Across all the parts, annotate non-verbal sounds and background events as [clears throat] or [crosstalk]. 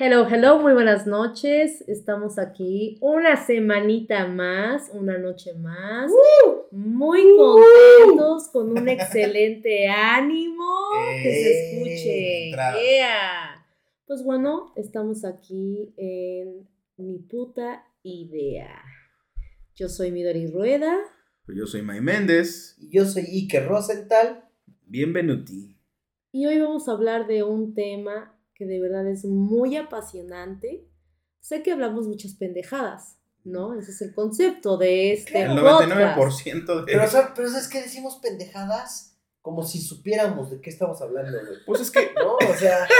Hello, hello, muy buenas noches. Estamos aquí una semanita más, una noche más. Muy contentos, con un excelente [laughs] ánimo. que se escuche. Yeah. Pues bueno, estamos aquí en Mi Puta Idea. Yo soy Midori Rueda. Yo soy May Méndez. Y Yo soy Iker Rosenthal. Bienvenuti. Y hoy vamos a hablar de un tema que de verdad es muy apasionante. Sé que hablamos muchas pendejadas, ¿no? Ese es el concepto de este El podcast. 99% de. Pero, ¿sabes- pero ¿sabes qué decimos pendejadas? Como si supiéramos de qué estamos hablando, güey. Pues es que. [laughs] ¿No? O sea. [laughs]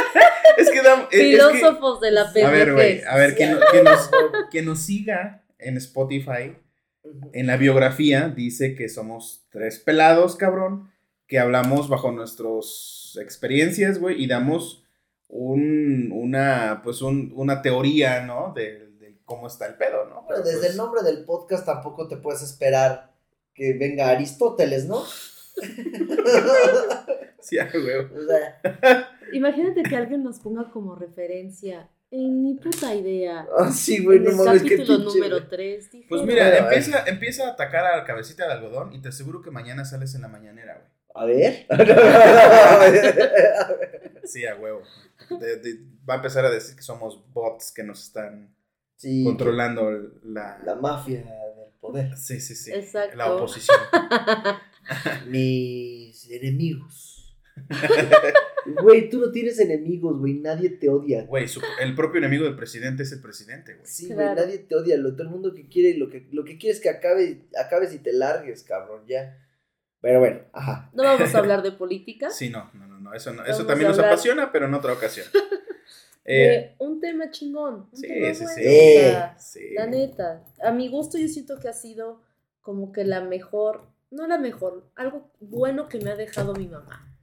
Es que. da- es- es que- Filósofos de la a ver, güey. pendejez. A ver, que, no- que nos, que nos siga en Spotify. En la biografía dice que somos tres pelados, cabrón. Que hablamos bajo nuestras experiencias, güey. Y damos un, una, pues un, una teoría, ¿no? De, de cómo está el pedo, ¿no? Bueno, Pero, desde pues, el nombre del podcast tampoco te puedes esperar que venga Aristóteles, ¿no? [laughs] Sí, ah, güey. O sea, Imagínate que alguien nos ponga como referencia en mi puta idea. ah, sí, güey, no mames, qué capítulo número güey. 3. Pues mira, empieza, empieza a atacar a la cabecita de algodón y te aseguro que mañana sales en la mañanera, güey. A ver. [laughs] Sí, a huevo. De- de- va a empezar a decir que somos bots que nos están sí, controlando la... La mafia del poder. Sí, sí, sí. Exacto. La oposición. [laughs] Mis enemigos. [laughs] Güey, tú no tienes enemigos, güey. Nadie te odia. Güey, el propio enemigo del presidente es el presidente, güey. Sí, güey, Claro. nadie te odia. Lo, todo el mundo que quiere, lo que, lo que quiere es que acabe, acabes y te largues, cabrón, ya. Pero bueno, ajá. No vamos a hablar de [laughs] política. Sí, no, no, no, no. Eso, no, eso también nos apasiona, pero en otra ocasión. [laughs] Eh, un tema chingón. Un sí, tema sí, bueno, sí. La neta, a mi gusto yo siento que ha sido como que la mejor, no la mejor, algo bueno que me ha dejado mi mamá.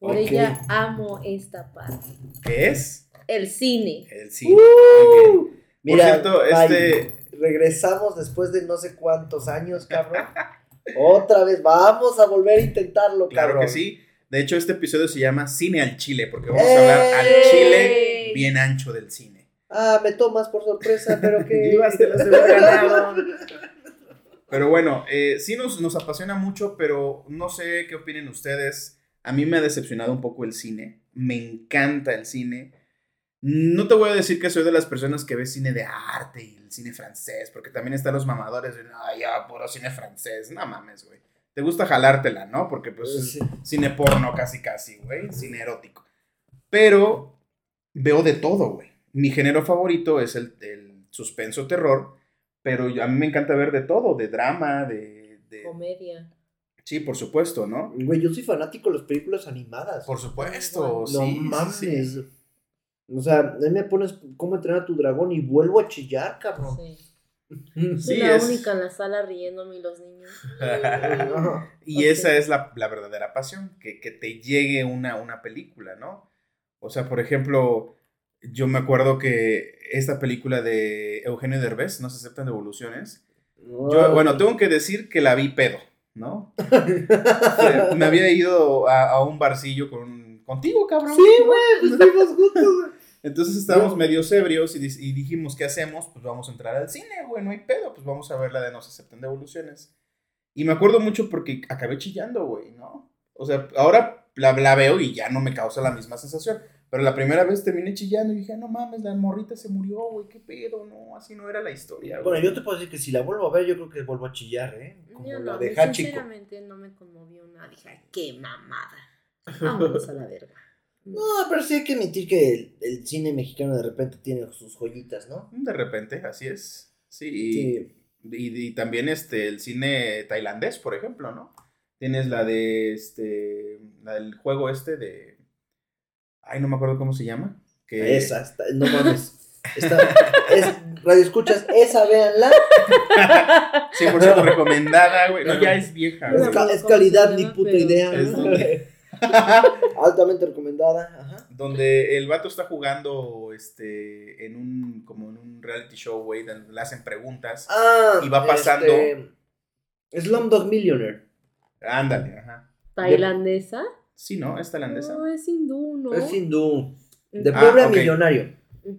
Por ella amo esta parte. ¿Qué es? El cine. El cine. Bien. Mira, cierto, May, este- regresamos después de no sé cuántos años, cabrón. [laughs] Otra vez, vamos a volver a intentarlo, Claro cabrón. que sí. De hecho, este episodio se llama Cine al Chile, porque vamos a hablar al chile bien ancho del cine. Ah, me tomas por sorpresa, pero [laughs] que. [laughs] Pero bueno, eh, sí nos, nos apasiona mucho, pero no sé qué opinen ustedes. A mí me ha decepcionado un poco el cine. Me encanta el cine. No te voy a decir que soy de las personas que ve cine de arte y el cine francés, porque también están los mamadores de, ay, ya, puro cine francés. No mames, güey. Te gusta jalártela, ¿no? Porque pues es cine porno casi casi, güey, cine erótico. Pero veo de todo, güey. Mi género favorito es el, el suspenso terror, pero yo- a mí me encanta ver de todo, de drama, de... de- Comedia. Sí, por supuesto, ¿no? Güey, yo soy fanático de las películas animadas. Por supuesto, No no sí, sí, mames. sí. O sea, a mí me pones cómo entrenar a tu dragón y vuelvo a chillar, cabrón. Sí. [laughs] Sí. La es- única en la sala riéndome y los niños. [laughs] Y esa es la, la verdadera pasión, que, que te llegue una, una película, ¿no? O sea, por ejemplo, yo me acuerdo que esta película de Eugenio Derbez, No se aceptan devoluciones, Yo, bueno, tengo que decir que la vi pedo, ¿no? Eh, Me había ido a, a un barcillo con, contigo, cabrón. Sí, güey, pues fuimos juntos, güey. Entonces estábamos No. medio ebrios y, y dijimos, ¿qué hacemos? Pues vamos a entrar al cine, güey, no hay pedo, pues vamos a ver la de No se aceptan devoluciones. Y me acuerdo mucho porque acabé chillando, güey, ¿no? O sea, ahora la, la veo y ya no me causa la misma sensación. Pero la primera vez terminé chillando y dije, no mames, la morrita se murió, güey, qué pedo, no, así no era la historia, güey. Bueno, yo te puedo decir que si la vuelvo a ver, yo creo que vuelvo a chillar, ¿eh? Como Yo la no, de sinceramente no me conmovió nada. Dije, "Ay, qué mamada. Vámonos a la verga. No, pero sí hay que admitir que el, el cine mexicano de repente tiene sus joyitas, ¿no? De repente, así es. Sí, y, Sí. y- y también este, el cine tailandés, por ejemplo, ¿no? Tienes la de este, la del juego este de, ay, no me acuerdo cómo se llama. Que, Esa, está- no mames. Está, es, radio escuchas, esa véanla. 100% recomendada, güey. No, ya es vieja. Es, güey. ca- ¿Cómo es calidad, ni puta idea. Es [laughs] Altamente recomendada. Ajá. Donde el vato está jugando este, en un, como en un reality show, güey, donde le hacen preguntas. Ah, Y va pasando. Este, Slumdog Millionaire. Ándale, ajá. ¿Tailandesa? Sí, ¿no? Es tailandesa. No, es hindú, ¿no? Es hindú. De Ah, pobre a millonario.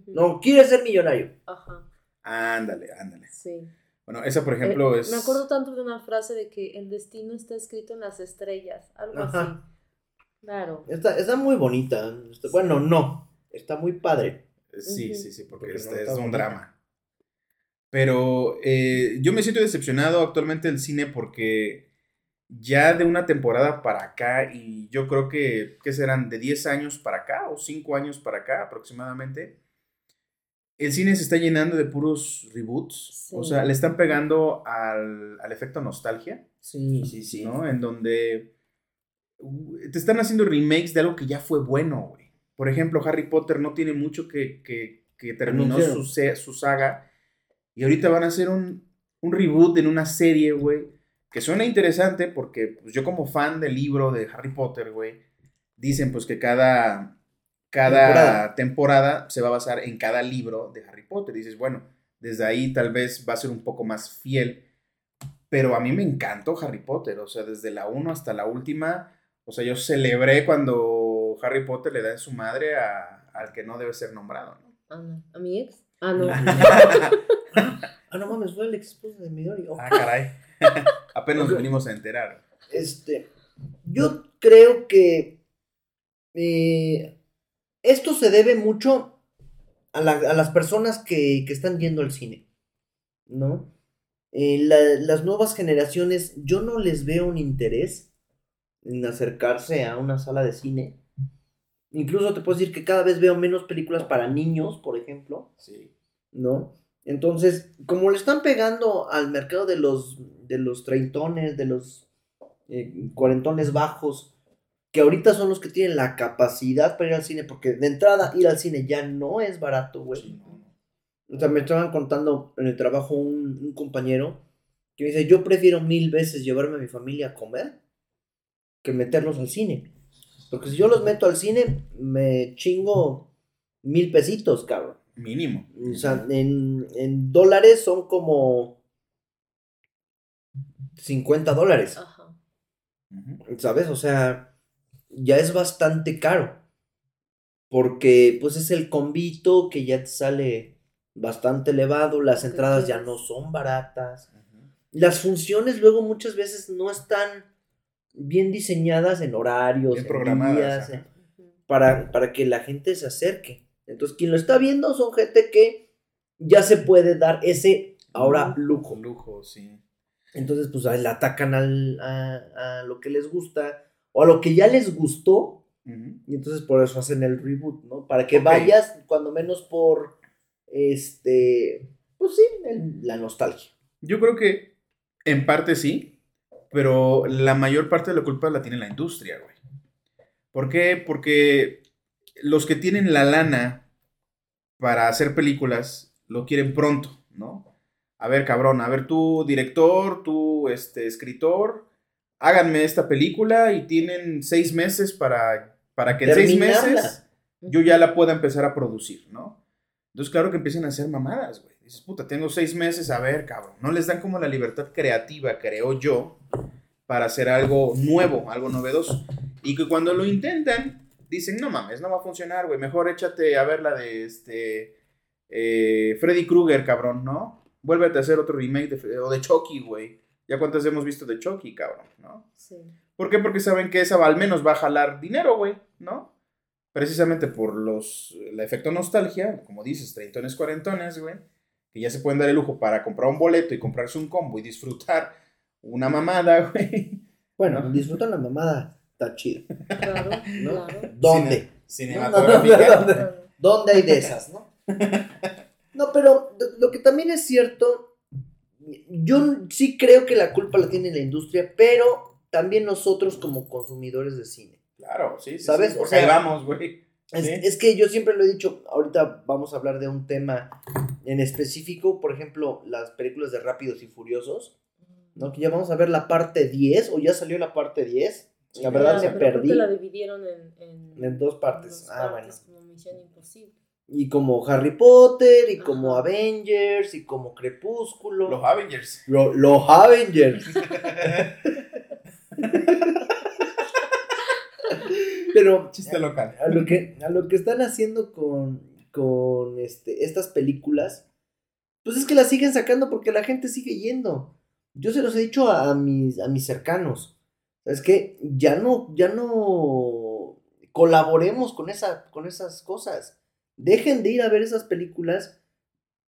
No, quiere ser millonario. Ajá, Ándale, ándale. sí. Bueno, esa por ejemplo Eh, es... Me acuerdo tanto de una frase de que el destino está escrito en las estrellas, algo Ajá. así. Claro. Está, está muy bonita. Está- bueno, no. Está muy padre. Sí, Ujú. sí, sí, porque, Porque este no es un drama. Pero eh, yo me siento decepcionado actualmente del cine porque ya de una temporada para acá, y yo creo que, ¿qué serán? De 10 años para acá o 5 años para acá aproximadamente, el cine se está llenando de puros reboots. Sí. O sea, le están pegando al, al efecto nostalgia. Sí, sí, sí. ¿no? En donde uh, te están haciendo remakes de algo que ya fue bueno, güey. Por ejemplo, Harry Potter no tiene mucho que, que, que terminó su, su saga. Y ahorita van a hacer un, un reboot en una serie, güey. Que suena interesante porque pues, yo como fan del libro de Harry Potter, güey, dicen pues que cada, cada Temporada. temporada. se va a basar en cada libro de Harry Potter. dices, bueno, desde ahí tal vez va a ser un poco más fiel. Pero a mí me encantó Harry Potter, o sea, desde la 1 hasta la última. O sea, yo celebré cuando Harry Potter le da en su madre a- al que no debe ser nombrado, ¿no? Ah, no. ¿A mi ex? Ah, no. [laughs] Ah, no mames, fue el ex esposo de Midori. Oh. ah, caray. [laughs] Apenas nos venimos a enterar. Este, yo creo que eh, esto se debe mucho a, la- a las personas que, que están yendo al cine, ¿no? Eh, la- las nuevas generaciones, yo no les veo un interés en acercarse a una sala de cine. Incluso te puedo decir que cada vez veo menos películas para niños, por ejemplo. Sí. ¿no? Entonces, como le están pegando al mercado de los, de los treintones, de los eh, cuarentones bajos, que ahorita son los que tienen la capacidad para ir al cine, porque de entrada ir al cine ya no es barato, güey. Sí. O sea, me estaban contando en el trabajo un, un compañero que me dice, yo prefiero mil veces llevarme a mi familia a comer que meterlos al cine. Porque si yo los meto al cine, me chingo mil pesitos, cabrón. Mínimo. O sea, en, en dólares son como 50 dólares, Ajá. ¿sabes? O sea, ya es bastante caro. Porque pues es el convito que ya te sale bastante elevado, las ¿Qué entradas ya no son baratas. Las funciones luego muchas veces no están bien diseñadas en horarios, Bien en programadas, en- para, para que la gente se acerque. Entonces, quien lo está viendo son gente que ya se puede dar ese ahora lujo. Lujo, sí. Entonces, pues le atacan al, a, a lo que les gusta o a lo que ya les gustó. Y entonces por eso hacen el reboot, ¿no? Para que vayas, cuando menos por, este, pues sí, el- la nostalgia. Yo creo que en parte sí, pero la mayor parte de la culpa la tiene la industria, güey. ¿Por qué? Porque los que tienen la lana para hacer películas lo quieren pronto, ¿no? A ver, cabrón, a ver, tú director, tú este, escritor, háganme esta película y tienen seis meses para, para que en seis meses yo ya la pueda empezar a producir, ¿no? Entonces, claro que empiezan a hacer mamadas, güey. Dices, puta, tengo seis meses, a ver, cabrón. No les dan como la libertad creativa, creo yo, para hacer algo nuevo, algo novedoso. Y que cuando lo intentan, dicen, no mames, no va a funcionar, güey. Mejor échate a ver la de este. eh, Freddy Krueger, cabrón, ¿no? Vuélvete a hacer otro remake de, o de Chucky, güey. Ya cuántas hemos visto de Chucky, cabrón, ¿no? Sí. ¿Por qué? Porque saben que esa va- al menos va a jalar dinero, güey, ¿no? Precisamente por los el efecto nostalgia, como dices, treintones, cuarentones, güey, que ya se pueden dar el lujo para comprar un boleto y comprarse un combo y disfrutar una mamada, güey. Bueno, ¿No? disfrutan la mamada, está chido. Claro, ¿No? claro. ¿Dónde? Cinematográfica. [laughs] Claro. ¿Dónde hay de esas, no? [laughs] No, pero lo- que también es cierto, yo sí creo que la culpa la tiene la industria, pero también nosotros como consumidores de cine. Claro, sí, sí. ¿Sabes? sí, O porque sea, ahí vamos, güey. Es, Sí. es que yo siempre lo he dicho, ahorita vamos a hablar de un tema en específico, por ejemplo, las películas de Rápidos y Furiosos, ¿no? Que ya vamos a ver la parte 10, o ya salió la parte 10. Sí, la verdad Claro, me pero creo perdí. que la dividieron en, en, En dos partes. dos Ah, partes, como Misión Imposible. Y como Harry Potter, y como Ajá. Avengers, y como Crepúsculo. Los Avengers. Lo- los Avengers. [laughs] [laughs] Pero Chiste local. a lo que, a lo que están haciendo con, con este, estas películas, pues es que las siguen sacando porque la gente sigue yendo. Yo se los he dicho a, a mis, a mis cercanos. Es que ya no, ya no colaboremos con, esa, con esas cosas. Dejen de ir a ver esas películas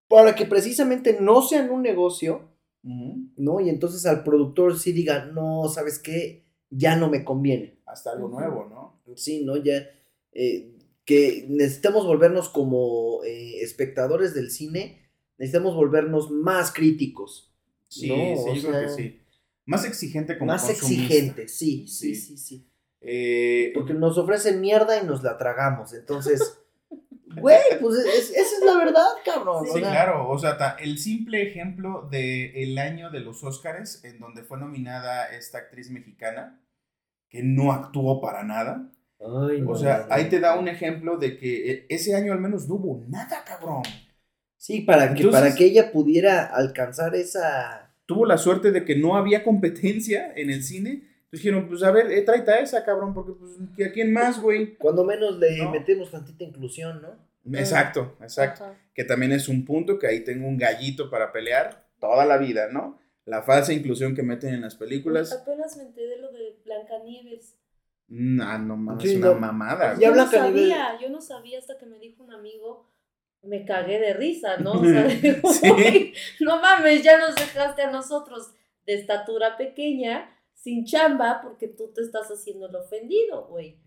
para que precisamente no sean un negocio. ¿no? Y entonces al productor sí diga, no, ¿sabes qué? Ya no me conviene. Hasta algo nuevo, ¿no? Sí, ¿no? Ya eh, que necesitamos volvernos como eh, espectadores del cine, necesitamos volvernos más críticos, Sí, No, sí, o yo creo que sí. Más exigente como más consumista. exigentes, sí, sí, Sí. sí, sí. Eh, Porque nos ofrecen mierda y nos la tragamos, entonces, [laughs] güey, pues es- esa es la verdad, cabrón. Sí, o sea, claro, o sea, ta- el simple ejemplo de el año de los Óscares, en donde fue nominada esta actriz mexicana, que no actuó para nada. Ay, no, O sea, no, no. ahí te da un ejemplo de que eh, ese año al menos no hubo nada, cabrón. Sí, para que, Entonces- para que ella pudiera alcanzar esa... Tuvo la suerte de que no había competencia en el cine. Entonces dijeron, pues a ver, eh, tráete a esa, cabrón, porque pues, ¿que ¿a quién más, güey? Cuando menos le No. metemos tantita inclusión, ¿no? Exacto, exacto. Ajá. que también es un punto que ahí tengo un gallito para pelear toda la vida, ¿no? La falsa inclusión que meten en las películas. Apenas me enteré de lo de Blancanieves. Nah, no mames, Sí, es una no. mamada. Ya yo no sabía, yo no sabía hasta que me dijo un amigo, me cagué de risa, ¿no? O sea, [laughs] digo, Sí. "Güey, no mames, ya nos dejaste a nosotros de estatura pequeña, sin chamba, porque tú te estás haciendo el ofendido, güey.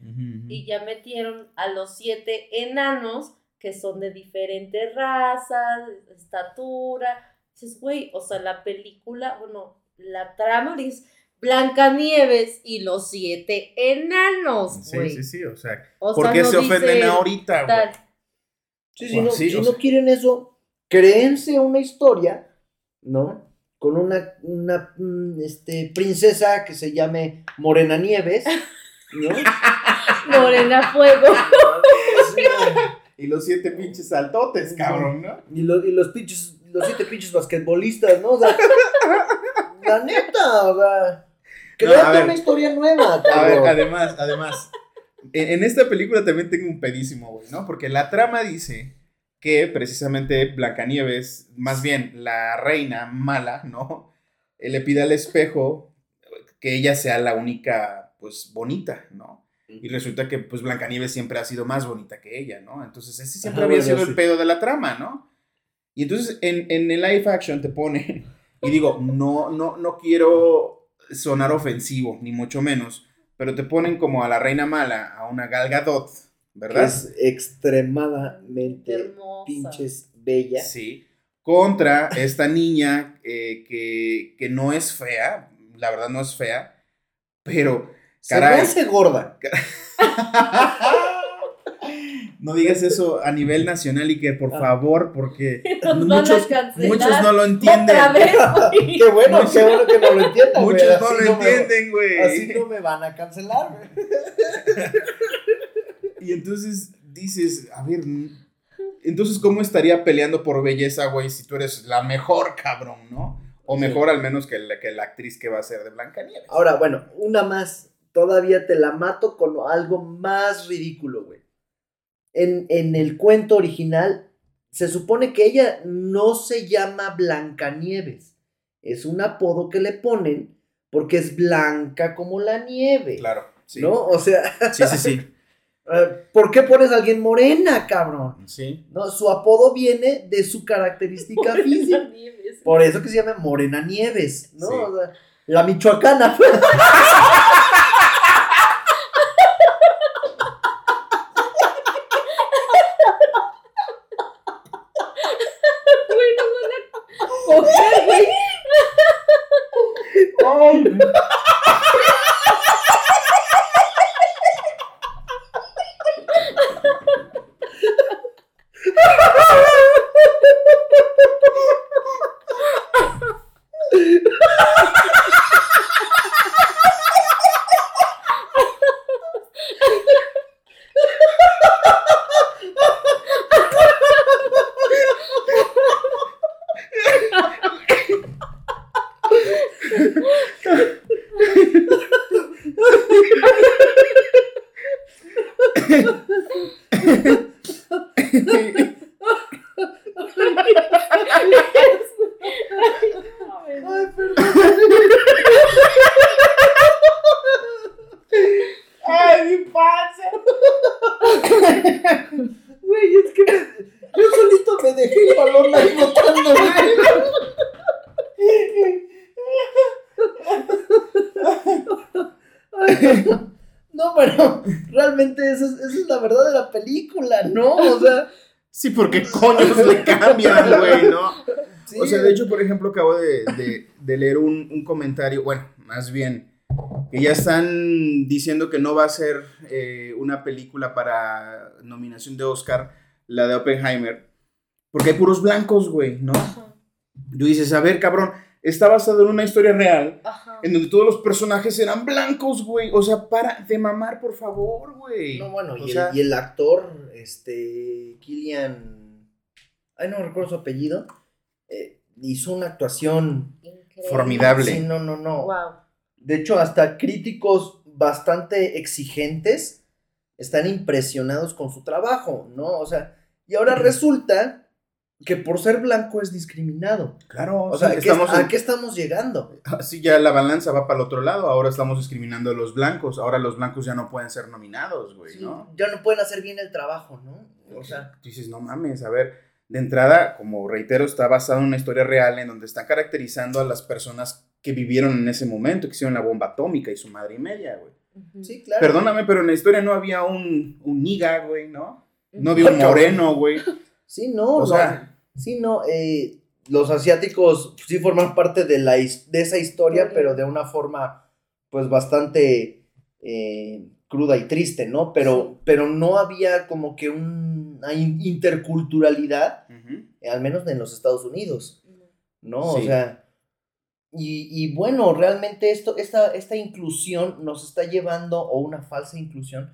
Y ya metieron a los siete enanos que son de diferentes razas, estatura. Dices, güey, o sea, la película, bueno, la trama dice Blancanieves y los siete enanos, Sí, güey. sí, sí, o sea, O ¿por sea, qué no se ofenden ahorita, güey? tal. Sí, Bueno, no, sí, si no sea- quieren eso, créense una historia, ¿no? Con una, una mm, este, princesa que se llame Morena Nieves, ¿no? [laughs] Morena Fuego. [laughs] Y los siete pinches saltotes, cabrón, ¿no? y, lo- y los pinches, los siete pinches basquetbolistas, ¿no? O sea, [laughs] la neta, o sea, créate ver. una historia nueva, A ver, cabrón. además, además, en, en esta película también tengo un pedísimo, güey, ¿no? Porque la trama dice que precisamente Blancanieves, más bien la reina mala, ¿no? Eh, Le pide al espejo que ella sea la única, pues, bonita, ¿no? Y resulta que, pues, Blancanieves siempre ha sido más bonita que ella, ¿no? Entonces, ese siempre Ajá, había sido sí. el pedo de la trama, ¿no? Y entonces, en, en el live action te ponen, y digo, no, no, no quiero sonar ofensivo, ni mucho menos, pero te ponen como a la reina mala, a una Gal Gadot, Que ¿verdad? es extremadamente Hermosa. pinches bella. Sí. Contra esta niña eh, que, que no es fea, la verdad no es fea, pero Se me Caray. hace gorda. [laughs] no digas eso a nivel nacional y que por Ah. favor, porque [laughs] Nos muchos, muchos no lo entienden. Otra vez. [laughs] Qué bueno, Muchos- qué bueno que no lo entiendan. Muchos no lo entienden, güey. Así no me van a cancelar, güey. [laughs] Y entonces dices, a ver, entonces ¿cómo estaría peleando por belleza, güey, si tú eres la mejor, cabrón, ¿no? O Sí. mejor al menos que la, que la actriz que va a ser de Blancanieves. Ahora, bueno, una más. Todavía te la mato con algo más ridículo. En, en el cuento original, se supone que ella no se llama Blancanieves. Es un apodo que le ponen porque es blanca como la nieve. Claro, sí. ¿No? O sea, Sí, sí, sí. [laughs] eh, ¿por qué pones a alguien morena, cabrón? Sí. No, su apodo viene de su característica física. Nieves. Por eso que se llama Morena Nieves, ¿no? Sí. O sea, la michoacana. [laughs] Sí, porque coños le cambian, güey, ¿no? sí, O sea, de hecho, por ejemplo, acabo de, de- de leer un, un comentario, bueno, más bien, que ya están diciendo que no va a ser eh, una película para nominación de Oscar, la de Oppenheimer, porque hay puros blancos, güey, ¿no? Tú dices, a ver, cabrón, está basado en una historia real, Ajá. en donde todos los personajes eran blancos, güey. O sea, para de mamar, por favor, güey. No, bueno, y, sea, el, y el actor, este, Killian, ay, no recuerdo su apellido, eh, hizo una actuación, Increíble. Formidable. sí, no, no, no. Wow. De hecho, hasta críticos bastante exigentes están impresionados con su trabajo, ¿no? O sea, y ahora resulta que por ser blanco es discriminado. Claro, O sea, sí, ¿a qué, estamos a en- qué estamos llegando? Así ya la balanza va para el otro lado. Ahora estamos discriminando a los blancos. Ahora los blancos ya no pueden ser nominados, güey, Sí, ¿no? Ya no pueden hacer bien el trabajo, ¿no? O sea, Tú dices, no mames, a ver. De entrada, como reitero, está basado en una historia real en donde están caracterizando a las personas que vivieron en ese momento, que hicieron la bomba atómica y su madre y media, güey. Sí, claro. Perdóname, pero en la historia no había un, un niga, güey, ¿no? No había un moreno, güey. Sí, no, O sea, Sí, no, eh, los asiáticos sí forman parte de, la, de esa historia, pero de una forma, pues, bastante eh, cruda y triste, ¿no? Pero, Sí. pero no había como que un- una in- interculturalidad, eh, al menos en los Estados Unidos, ¿no? O sea, y, y bueno, realmente esto, esta, esta inclusión nos está llevando, o una falsa inclusión,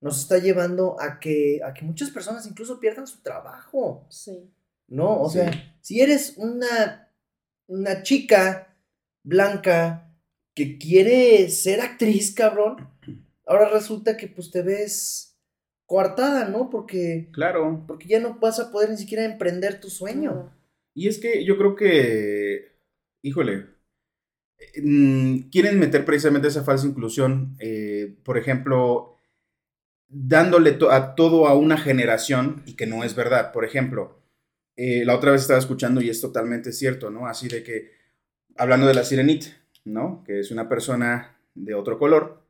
nos está llevando a que, a que muchas personas incluso pierdan su trabajo. Sí. ¿No? O Sí. sea, si eres una, una chica blanca que quiere ser actriz, cabrón, ahora resulta que pues te ves coartada, ¿no? Porque, claro. porque ya no vas a poder ni siquiera emprender tu sueño. Y es que yo creo que, híjole, mm, quieren meter precisamente esa falsa inclusión, eh, por ejemplo, dándole to- a todo a una generación y que no es verdad. Por ejemplo, eh, la otra vez estaba escuchando y es totalmente cierto, ¿no? Así de que, hablando de la sirenita, ¿no? Que es una persona de otro color.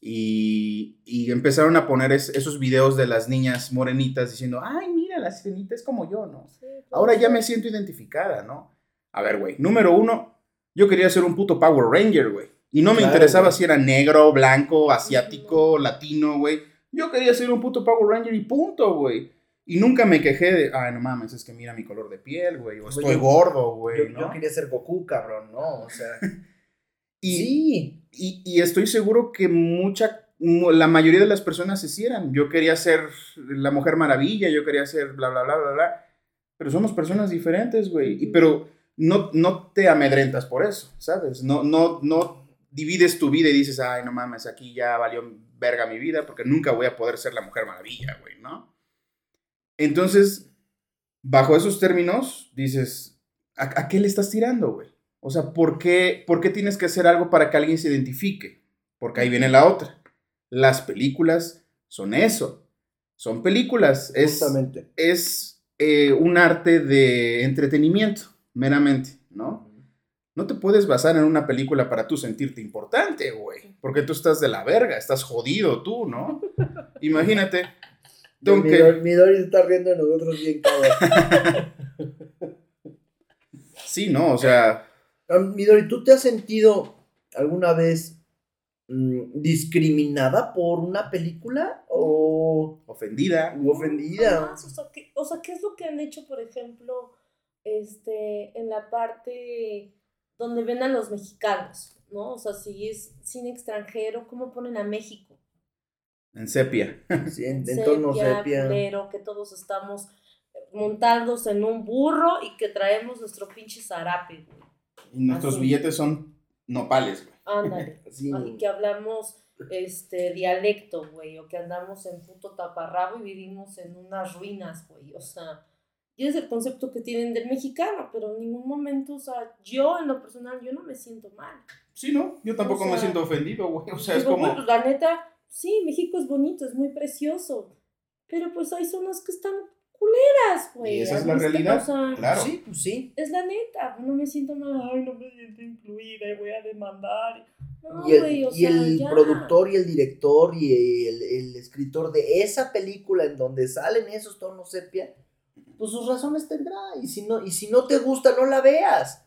Y, y empezaron a poner es- esos videos de las niñas morenitas diciendo, ay, mira, la sirenita es como yo, ¿no? Sí, Ahora ya me siento identificada, ¿no? A ver, güey. Número uno, yo quería ser un puto Power Ranger, güey. Y no me Claro, interesaba güey. si era negro, blanco, asiático, latino, güey. Yo quería ser un puto Power Ranger y punto, güey. Y nunca me quejé de, ay, no mames, es que mira mi color de piel, güey. O estoy gordo, güey, Yo, ¿no? yo quería ser Goku, cabrón, ¿no? O sea, [laughs] Y, sí, y, y estoy seguro que mucha, mu- la mayoría de las personas hicieran. Yo quería ser la Mujer Maravilla, yo quería ser bla, bla, bla, bla, bla. Pero somos personas diferentes, güey. Y, pero no, no te amedrentas por eso, ¿sabes? No, no, no divides tu vida y dices, ay, no mames, aquí ya valió verga mi vida porque nunca voy a poder ser la Mujer Maravilla, güey, ¿no? Entonces, bajo esos términos, dices, ¿a, a qué le estás tirando, güey? O sea, ¿por qué, ¿por qué tienes que hacer algo para que alguien se identifique? Porque ahí viene la otra. Las películas son eso. Son películas. Es, justamente. es eh, un arte de entretenimiento, meramente, ¿no? No te puedes basar en una película para tú sentirte importante, güey. Porque tú estás de la verga, estás jodido tú, ¿no? [laughs] Imagínate. Tengo Mi, que- Dor- mi Dory se está riendo de nosotros bien, cabrón. [laughs] Sí, no, o sea, Ah, Midori, ¿tú te has sentido alguna vez mm, discriminada por una película o ofendida. u ofendida? O, sea, ¿qué, o sea, ¿qué es lo que han hecho, por ejemplo, este, en la parte donde ven a los mexicanos? ¿no? O sea, si es cine extranjero, ¿cómo ponen a México? En sepia. [laughs] Sí, en, en tono sepia. culero, que todos estamos montados en un burro y que traemos nuestro pinche zarape, güey. Y nuestros Así. billetes son nopales, güey. Ándale. [laughs] Sí. Y que hablamos este dialecto, güey, o que andamos en puto taparrabo y vivimos en unas ruinas, güey. O sea, y es el concepto que tienen del mexicano, pero en ningún momento, o sea, yo en lo personal, yo no me siento mal. Sí, ¿no? Yo tampoco O sea, me siento ofendido, güey. O sea, es Digo, como... bueno, la neta, sí, México es bonito, es muy precioso, pero pues hay zonas que están veras, güey. Y esa es ¿has la realidad, claro. Sí, pues sí. Es la neta, no me siento mal, ay, no me siento incluida y voy a demandar. No, y el, o y sea, el productor y el director y el, el escritor de esa película en donde salen esos tonos sepia, pues sus razones tendrá. Y si no, y si no te gusta, no la veas.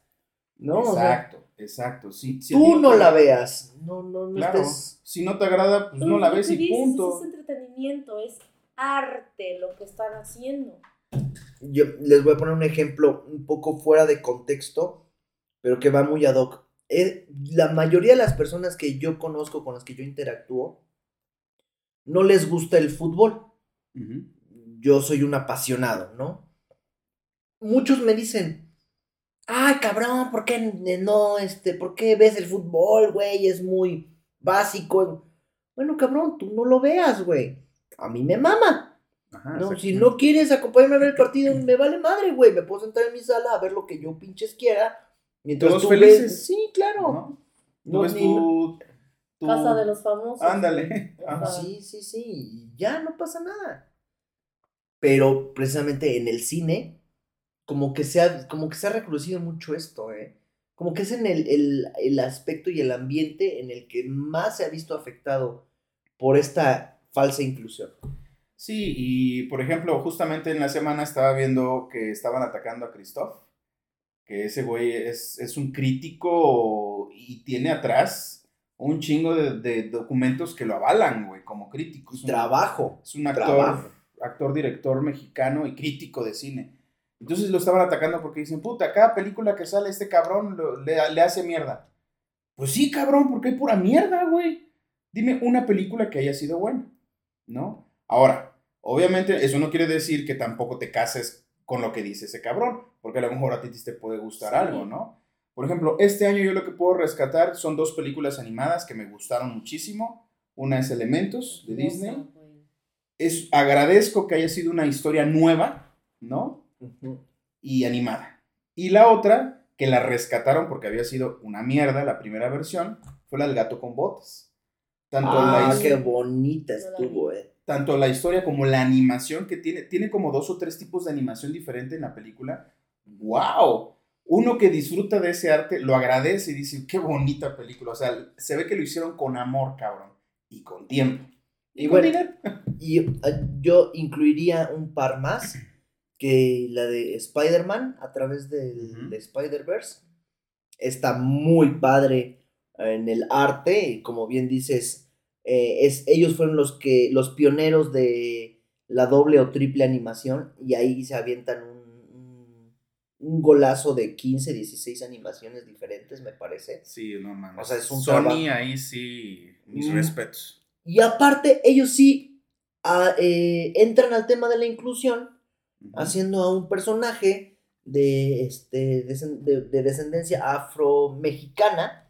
No, o sea, exacto, exacto. Sí, si a tú no te- la veas. No, no, no Claro. estés. Si no te agrada, pues no la Lo ves y dices, punto. Es entretenimiento, es arte lo que están haciendo. Yo les voy a poner un ejemplo un poco fuera de contexto, pero que va muy ad hoc. Eh, la mayoría de las personas que yo conozco, con las que yo interactúo, no les gusta el fútbol. Yo soy un apasionado, ¿no? Muchos me dicen, ay, cabrón, ¿por qué no, este, por qué ves el fútbol, güey? Es muy básico. Bueno, cabrón, tú no lo veas, güey. A mí me mama. Ajá, No, si no quieres acompañarme a ver el partido, me vale madre, güey. Me puedo sentar en mi sala a ver lo que yo pinches quiera. Mientras Todos tú felices. ves- Sí, claro. ¿No? Tú No, ves ni- tu, tu- Casa de los famosos. Ándale. güey. [laughs] Ajá. Sí, sí, sí. y Ya no pasa nada. Pero precisamente en el cine, como que se ha, como que se ha recrudecido mucho esto, ¿eh? Como que es en el, el, el aspecto y el ambiente en el que más se ha visto afectado por esta falsa inclusión. Sí, y por ejemplo, justamente en la semana estaba viendo que estaban atacando a Christoph, que ese güey es, es un crítico y tiene atrás un chingo de, de documentos que lo avalan, güey, como crítico. Es un, Trabajo. es un actor, trabajo. actor, director mexicano y crítico de cine. Entonces lo estaban atacando porque dicen, puta, cada película que sale este cabrón lo- le, le hace mierda. Pues sí, cabrón, porque hay pura mierda, güey. Dime una película que haya sido buena, ¿no? Ahora, obviamente eso no quiere decir que tampoco te cases con lo que dice ese cabrón, porque a lo mejor a ti te puede gustar Sí. algo, ¿no? Por ejemplo, este año yo lo que puedo rescatar son dos películas animadas que me gustaron muchísimo. Una es Elementos de Disney. Es, agradezco que haya sido una historia nueva, ¿no? Y animada. Y la otra, que la rescataron porque había sido una mierda la primera versión, fue la del gato con botas. Tanto, Ah, la, qué bonita estuvo, eh. tanto la historia como la animación que tiene, tiene como dos o tres tipos de animación diferente en la película. ¡Wow! Uno que disfruta de ese arte lo agradece y dice, qué bonita película. O sea, se ve que lo hicieron con amor, cabrón. Y con tiempo. Y bueno. [laughs] Y eh, yo incluiría un par más, que la de Spider-Man a través del de Spider-Verse. Está muy padre en el arte, y como bien dices, eh, es, ellos fueron los, que, los pioneros de la doble o triple animación y ahí se avientan un, un, un golazo de 15, 16 animaciones diferentes, me parece. Sí, no mames. O sea, es un Sony trabajo. ahí sí, mis Mm. respetos. Y aparte, ellos sí ah, eh, entran al tema de la inclusión Haciendo a un personaje de, este, de, de descendencia afro-mexicana,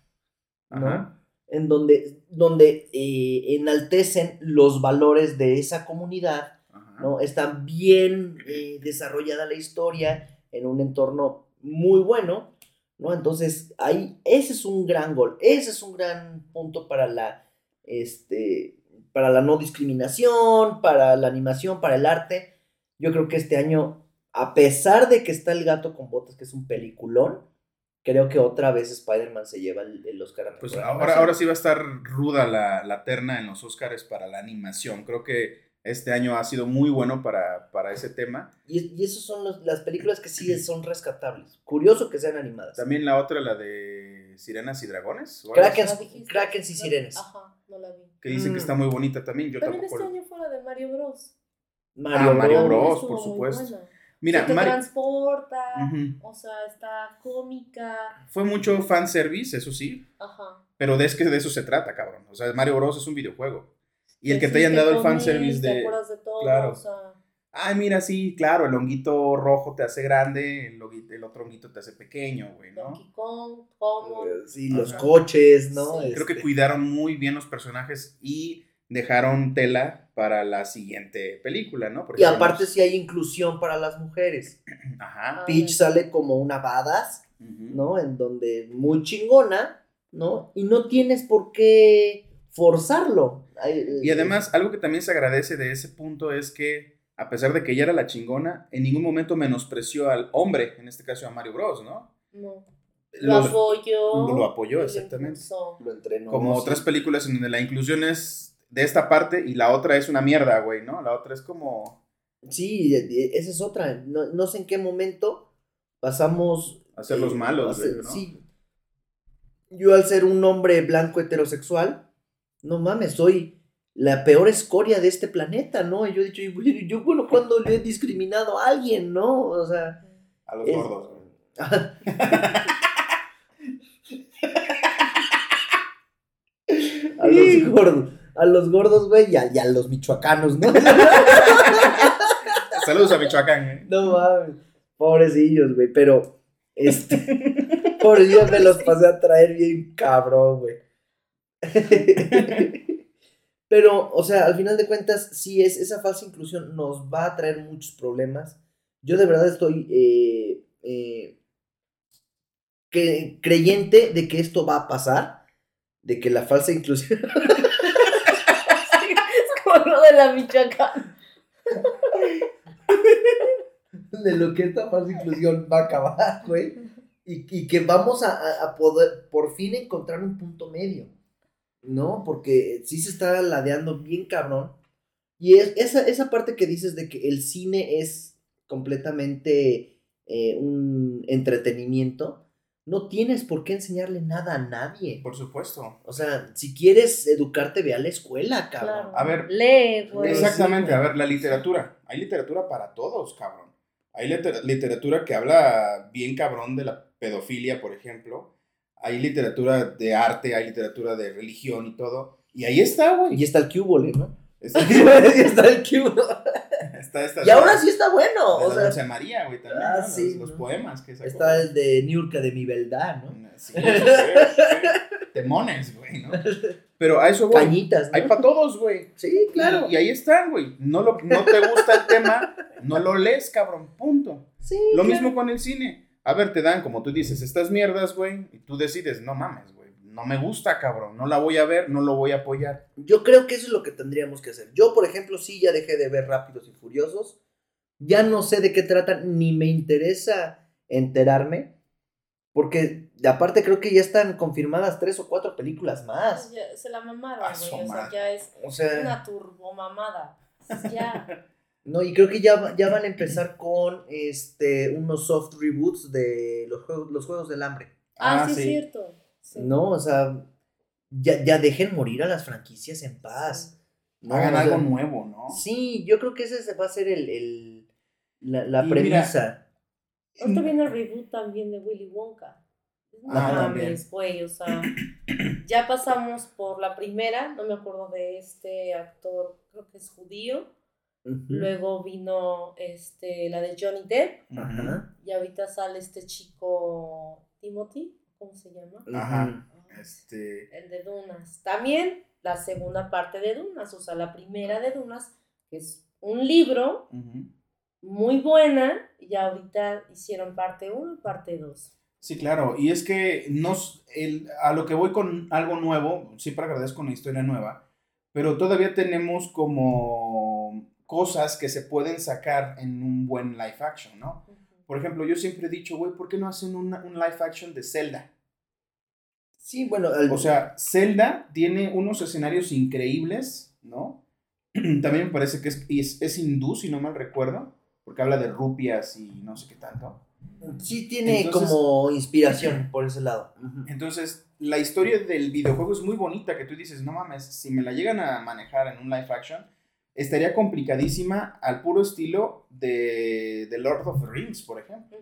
¿no? En donde, donde eh, enaltecen los valores de esa comunidad, Ajá. ¿no? Está bien eh, desarrollada la historia en un entorno muy bueno, ¿no? Entonces, ahí, ese es un gran gol, ese es un gran punto para la, este, para la no discriminación, para la animación, para el arte. Yo creo que este año, a pesar de que está El Gato con Botas, que es un peliculón, creo que otra vez Spider-Man se lleva el, el Oscar a Pues ahora, ahora sí va a estar ruda la, la terna en los Oscars para la animación. Creo que este año ha sido muy bueno para, para ese tema. Y, y esas son los- las películas que sí [clears throat] son rescatables. Curioso que sean animadas. También la otra, la de Sirenas y Dragones. o algo Kraken. así, ¿La dijiste? Krakens y No, sirenes. Ajá, no la vi. Que dicen que Mm. está muy bonita también. Yo También tampoco. este año fue la de Mario Bros. Mario, Ah, Mario Bros. Por supuesto. buena. Mira, Se te Mari- transporta, o sea, está cómica. fue mucho fanservice, eso sí. Ajá. Pero de, es que de eso se trata, cabrón. O sea, Mario Bros. es un videojuego. Y el que te hayan dado el fanservice Te de. acuerdas de todo, claro. o sea, Ay, mira, sí, claro, el honguito rojo te hace grande, el, honguito- el otro honguito te hace pequeño, güey, ¿no? Donkey Kong. Eh, Sí, los Ajá. coches, ¿no? Sí. Creo que Este, cuidaron muy bien los personajes y dejaron tela para la siguiente película, ¿no? Porque Y aparte sabemos- sí hay inclusión para las mujeres. [clears throat] Ajá. Ah, Peach sale como una badass. ¿no? En donde muy chingona, ¿no? Y no tienes por qué forzarlo. Ay, Y eh, además, algo que también se agradece de ese punto es que a pesar de que ella era la chingona, en ningún momento menospreció al hombre, en este caso a Mario Bros, ¿no? No. Lo apoyó. Lo, apoyó, exactamente. Lo entrenó. Como otras películas en donde la inclusión es de esta parte y la otra es una mierda, güey, ¿no? La otra es como... Sí, esa es otra. No, sé en qué momento pasamos... A ser los eh, malos, güey, ¿no? Sí. Yo al ser un hombre blanco heterosexual, no mames, soy la peor escoria de este planeta, ¿no? Y yo he dicho, yo, bueno, cuando le he discriminado a alguien, ¿no? O sea... A los gordos, güey. [laughs] a los gordos. A los gordos, güey, y, a, los michoacanos, ¿no? [laughs] Saludos a Michoacán, ¿eh? No mames. Pobrecillos, güey, pero. Este. Por Dios, me los pasé a traer bien cabrón, güey. [laughs] Pero, o sea, al final de cuentas, sí es, esa falsa inclusión nos va a traer muchos problemas. Yo de verdad estoy eh, eh, que, creyente de que esto va a pasar, de que la falsa inclusión... [laughs] de la Michoacán. [laughs] de lo que esta falsa inclusión va a acabar, güey. Y, que vamos a, a poder por fin encontrar un punto medio. ¿no? Porque sí se está ladeando bien cabrón. Y es esa, esa parte que dices de que el cine es completamente eh, un entretenimiento, no tienes por qué enseñarle nada a nadie. Por supuesto. O sea, si quieres educarte, ve a la escuela, cabrón. A ver. Lee, güey. Exactamente, a ver, la literatura. Hay literatura para todos, cabrón. Hay literatura que habla bien cabrón de la pedofilia, por ejemplo hay literatura de arte, hay literatura de religión y todo. Y ahí está, güey. Y está el cubole, ¿no? Está, [laughs] está el cubole. Está, y ahora sí está bueno. o sea, José María, güey, también. Ah, sí, los, poemas que sacó. Está el de Niurka de mi verdad, ¿no? Sí, sí, Temones, güey, ¿no? [laughs] Pero a eso, güey. Cañitas, ¿no? Hay para todos, güey. Sí, claro. Y, ahí están, güey. No, lo, no te gusta el tema, no lo lees, cabrón. Punto. Sí. Lo mismo con el cine a ver, te dan, como tú dices, estas mierdas, güey, y tú decides, no mames, güey, no me gusta, cabrón, no la voy a ver, no lo voy a apoyar. Yo creo que eso es lo que tendríamos que hacer. Yo, por ejemplo, sí ya dejé de ver Rápidos y Furiosos, ya no sé de qué tratan, ni me interesa enterarme, porque aparte creo que ya están confirmadas tres o cuatro películas más. se la mamaron, güey, o sea, ya es una turbomamada, ya... No, y creo que ya, ya van a empezar con este unos soft reboots de los juegos, los juegos del hambre. Ah, ah sí, es cierto. No, o sea, ya, ya dejen morir a las franquicias en paz. Hagan algo nuevo, ¿no? Sí, yo creo que ese va a ser el, el la, la premisa. Ahorita viene el reboot también de Willy Wonka. Ah, güey, o sea, ya pasamos por la primera, no me acuerdo de este actor, creo que es judío Luego vino este, la de Johnny Depp. Y ahorita sale este chico Timothy, ¿cómo se llama? Ajá. Este... El de Dunas. También la segunda parte de Dunas, o sea, la primera de Dunas, que es un libro muy buena, y ahorita hicieron parte 1 y parte 2. Sí, claro, y es que nos, el, a lo que voy con algo nuevo, siempre agradezco una historia nueva, pero todavía tenemos como cosas que se pueden sacar en un buen live action, ¿no? Por ejemplo, yo siempre he dicho, güey, ¿por qué no hacen un live action de Zelda? Sí, bueno. O sea, Zelda tiene unos escenarios increíbles, ¿no? [clears throat] También me parece que es, es, hindú, si no mal recuerdo, porque habla de rupias y no sé qué tanto. Sí, tiene como inspiración por ese lado. Entonces, la historia del videojuego es muy bonita, que tú dices, no mames, si me la llegan a manejar en un live action, estaría complicadísima al puro estilo de, de Lord of the Rings, por ejemplo.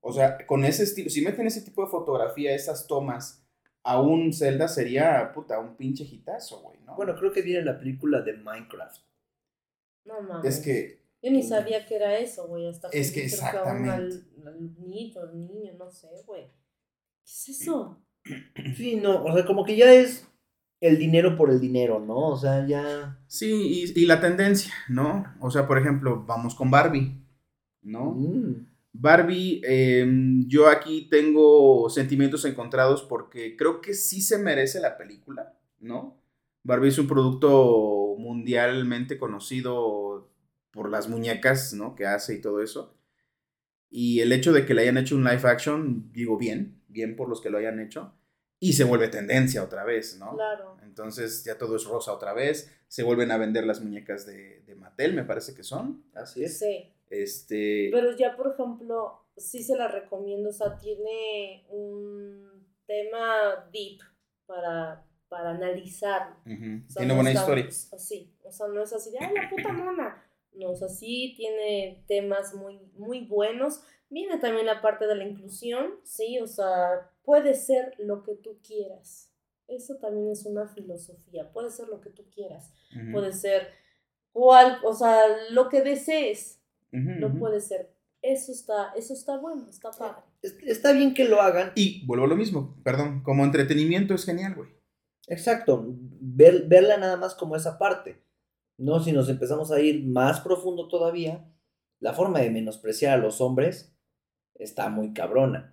O sea, con ese estilo, si meten ese tipo de fotografía, esas tomas a un Zelda sería, puta, un pinche hitazo, güey, ¿no? Bueno, creo que viene la película de Minecraft. No mames. Es que... Yo ni sabía que era eso, güey, hasta Es que exactamente. Al, al niño, niño, no sé, güey. ¿Qué es eso? Sí, no, o sea, como que ya es el dinero por el dinero, ¿no? O sea, ya... Sí, y, la tendencia, ¿no? O sea, por ejemplo, vamos con Barbie, ¿no? Mm. Barbie, em, yo aquí tengo sentimientos encontrados porque creo que sí se merece la película, ¿no? Barbie es un producto mundialmente conocido por las muñecas, ¿no? Que hace y todo eso. Y el hecho de que le hayan hecho un live action, digo bien, bien por los que lo hayan hecho. Y se vuelve tendencia otra vez, ¿no? Claro. Entonces ya todo es rosa otra vez. Se vuelven a vender las muñecas de, de Mattel, me parece que son. Así es. Sí. Este. Pero ya, por ejemplo, sí se la recomiendo. O sea, tiene un tema deep para, para analizar. ujú, O sea, Tiene no buena está historia. Así. O sea, no es así de, ay, la puta mona. No, o sea, sí tiene temas muy, muy buenos. Viene también la parte de la inclusión, sí, o sea, puede ser lo que tú quieras. Eso también es una filosofía. Puede ser lo que tú quieras. Puede ser cual, o sea, lo que desees, ujú. puede ser. Eso está, eso está bueno, está padre. Es- Está bien que lo hagan. Y vuelvo a lo mismo, perdón, como entretenimiento es genial, güey. Exacto. Ver, verla nada más como esa parte. No, si nos empezamos a ir más profundo todavía, la forma de menospreciar a los hombres está muy cabrona.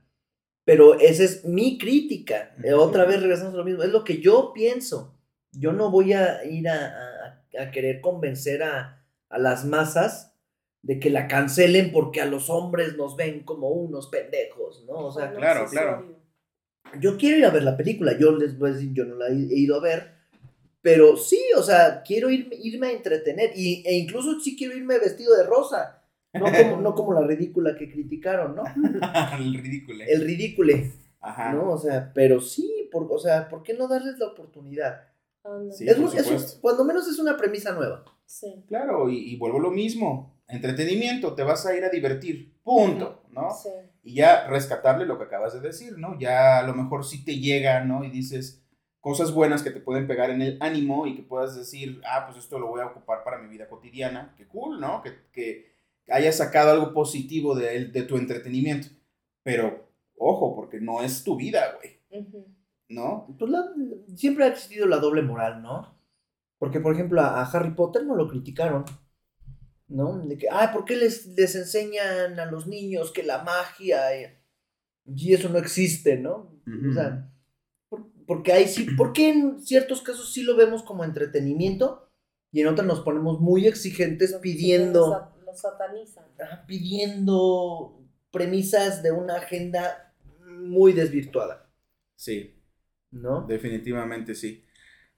Pero esa es mi crítica. Eh, Otra vez regresamos a lo mismo. Es lo que yo pienso. Yo no voy a ir a, a- a querer convencer a, a las masas de que la cancelen porque a los hombres nos ven como unos pendejos, ¿no? O sea, claro, claro. yo quiero ir a ver la película, yo les voy a decir, yo no la he he ido a ver, pero sí, o sea, quiero ir- irme a entretener, y, e incluso sí quiero irme vestido de rosa, no como, no como la ridícula que criticaron, ¿no? [laughs] el ridículo. El ridícule, Ajá. ¿no? O sea, pero sí, por, o sea, ¿por qué no darles la oportunidad? Ándale. Sí, Es cuando menos es una premisa nueva. Sí, Claro, y, y vuelvo a lo mismo. Entretenimiento, te vas a ir a divertir. Punto, ¿no? sí. Y ya rescatarle lo que acabas de decir, ¿no? Ya a lo mejor sí te llega, ¿no? Y dices cosas buenas que te pueden pegar en el ánimo y que puedas decir, ah, pues esto lo voy a ocupar para mi vida cotidiana. Qué cool, ¿no? Que, que hayas sacado algo positivo de, el- de tu entretenimiento. Pero, ojo, porque no es tu vida, güey. ¿no? Pues la- siempre ha existido la doble moral, ¿no? Porque, por ejemplo, a, a Harry Potter no lo criticaron, ¿no? De que, ah, ¿por qué les, les enseñan a los niños que la magia y, y eso no existe, ¿no? O sea, por- porque ahí sí, porque en ciertos casos sí lo vemos como entretenimiento y en otros nos ponemos muy exigentes pidiendo, Lo, sa- lo satanizan. ah, pidiendo premisas de una agenda muy desvirtuada, Sí. ¿no? Definitivamente sí.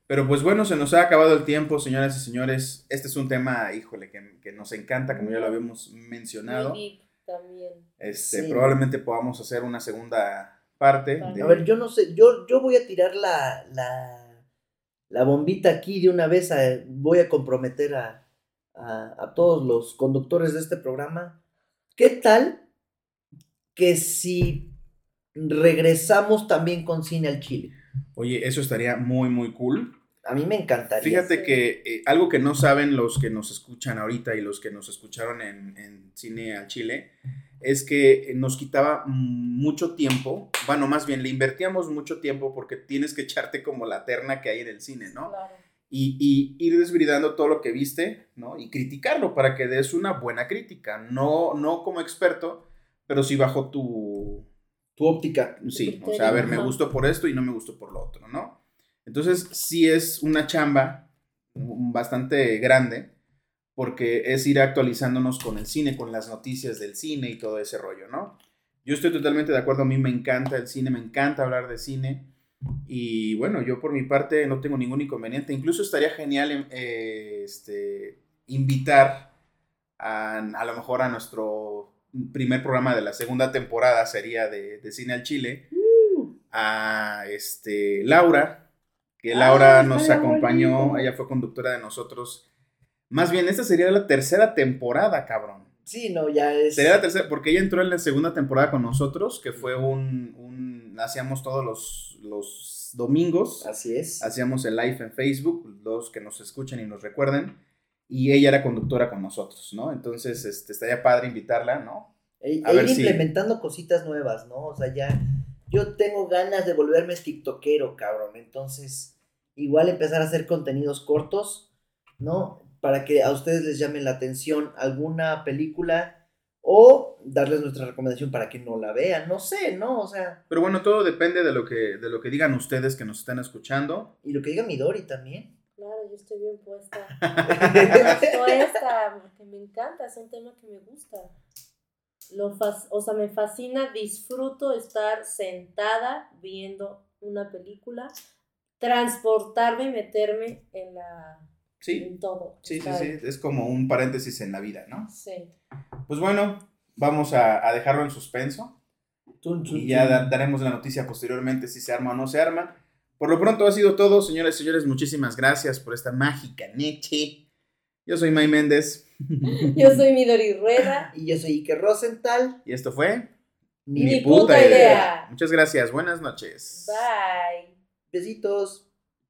Pero pues bueno, se nos ha acabado el tiempo, señoras y señores. Este es un tema, híjole, que, que nos encanta, como ya lo habíamos mencionado. Muy también. Este, Sí. Probablemente podamos hacer una segunda parte. Claro. de- A ver, yo no sé, yo, yo voy a tirar la, la, la bombita aquí de una vez, a- voy a comprometer a, a, a todos los conductores de este programa. ¿Qué tal que si regresamos también con cine al Chile? Oye, eso estaría muy, muy cool. A mí me encantaría. Fíjate que eh, algo que no saben los que nos escuchan ahorita y los que nos escucharon en, en Cine al Chile es que nos quitaba mucho tiempo, bueno, más bien le invertíamos mucho tiempo porque tienes que echarte como la terna que hay en el cine, ¿no? Claro. Y, y ir desbridando todo lo que viste, ¿no? Y criticarlo para que des una buena crítica, no, no como experto, pero sí bajo tu... Tu óptica. Sí, o sea, a ver, me gustó por esto y no me gustó por lo otro, ¿no? Entonces, sí es una chamba bastante grande, porque es ir actualizándonos con el cine, con las noticias del cine y todo ese rollo, ¿no? Yo estoy totalmente de acuerdo, a mí me encanta el cine, me encanta hablar de cine. Y bueno, yo por mi parte no tengo ningún inconveniente. Incluso estaría genial eh, este, invitar a, a lo mejor a nuestro primer programa de la segunda temporada, sería de, de Cine al Chile, a este, Laura, que Laura nos acompañó, bonito. ella fue conductora de nosotros. Más bien, esta sería la tercera temporada, cabrón. Sí, no, ya es. Sería la tercera, porque ella entró en la segunda temporada con nosotros, que fue un, un hacíamos todos los, los domingos, Así es. hacíamos el live en Facebook, los que nos escuchen y nos recuerden, y ella era conductora con nosotros, ¿no? Entonces, este, estaría padre invitarla, ¿no? E, A ver ir si- implementando cositas nuevas, ¿no? O sea, ya. Yo tengo ganas de volverme tiktokero, cabrón. Entonces, igual empezar a hacer contenidos cortos, ¿no? Para que a ustedes les llame la atención alguna película o darles nuestra recomendación para que no la vean. No sé, ¿no? O sea, Pero bueno, todo depende de lo que, de lo que digan ustedes que nos están escuchando. y lo que diga Midori también. Claro, yo estoy bien puesta. [laughs] puesta, porque me encanta, es un tema que me gusta. Lo o sea, me fascina, disfruto estar sentada viendo una película, transportarme, meterme en la... Sí. En todo. Sí, sí, sí, es como un paréntesis en la vida, ¿no? Sí. Pues bueno, vamos a, a dejarlo en suspenso. y ya daremos la noticia posteriormente si se arma o no se arma. Por lo pronto ha sido todo, señoras y señores. Muchísimas gracias por esta mágica noche. Yo soy May Méndez. [laughs] Yo soy Midori Rueda. Y yo soy Ike Rosenthal. Y esto fue. Mi, puta, idea. Muchas gracias. Buenas noches. Bye. Besitos.